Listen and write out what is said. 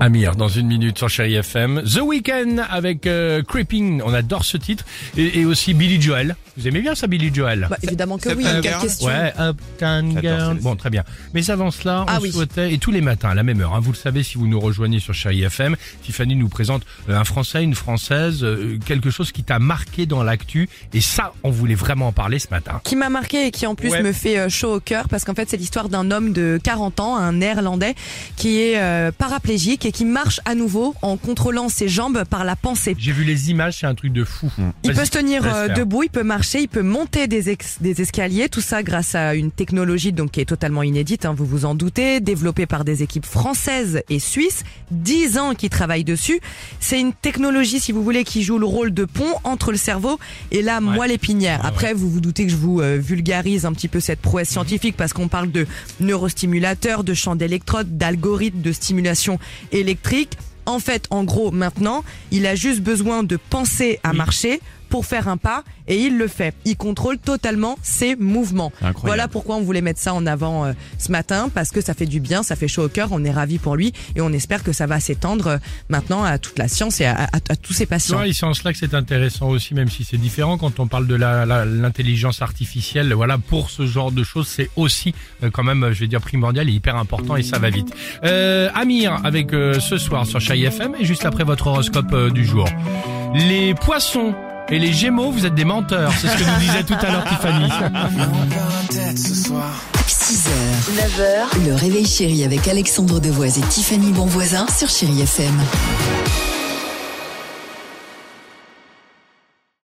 Amir, dans une minute sur Chéri FM. The Weeknd avec euh, Creeping, on adore ce titre. Et, et aussi Billy Joel. Vous aimez bien ça, Billy Joel? Bah, évidemment que oui, quelle Girl question. Ouais, Uptown Girl. Bon, très bien. Mais avant cela, on Ah oui. souhaitait, et tous les matins à la même heure, hein, vous le savez si vous nous rejoignez sur Chéri FM, Tiffany nous présente euh, un Français, une Française, euh, quelque chose qui t'a marqué dans l'actu. Et ça, on voulait vraiment en parler ce matin. Qui m'a marqué et qui en plus Ouais. me fait euh, chaud au cœur parce qu'en fait c'est l'histoire d'un homme de 40 ans, un néerlandais, qui est euh, paraplégique et qui marche à nouveau en contrôlant ses jambes par la pensée. J'ai vu les images, c'est un truc de fou. Il Vas-y, peut se tenir euh, debout, il peut marcher, il peut monter des, ex- des escaliers, tout ça grâce à une technologie donc qui est totalement inédite, hein, vous vous en doutez, développée par des équipes françaises et suisses, 10 ans qui travaillent dessus. C'est une technologie, si vous voulez, qui joue le rôle de pont entre le cerveau et la moelle épinière. Après, vous vous doutez que je vous euh, vulgarise un petit peu cette prouesse scientifique parce qu'on parle de neurostimulateurs, de champs d'électrodes, d'algorithmes de stimulation électrique. En fait, en gros, maintenant, il a juste besoin de penser à marcher pour faire un pas et il le fait. Il contrôle totalement ses mouvements. Voilà pourquoi on voulait mettre ça en avant euh, ce matin parce que ça fait du bien, ça fait chaud au cœur, on est ravis pour lui et on espère que ça va s'étendre euh, maintenant à toute la science et à, à- à tous ses patients. et c'est en cela que c'est intéressant aussi, même si c'est différent quand on parle de la- la- l'intelligence artificielle. Voilà, pour ce genre de choses, c'est aussi euh, quand même, je vais dire primordial et hyper important et ça va vite. Amir avec ce soir sur Chai FM et juste après votre horoscope du jour. Les poissons et les gémeaux, vous êtes des menteurs. C'est ce que nous disait tout à l'heure Tiffany. 6h, 9h, le réveil chéri avec Alexandre Devoise et Tiffany Bonvoisin sur Chérie FM.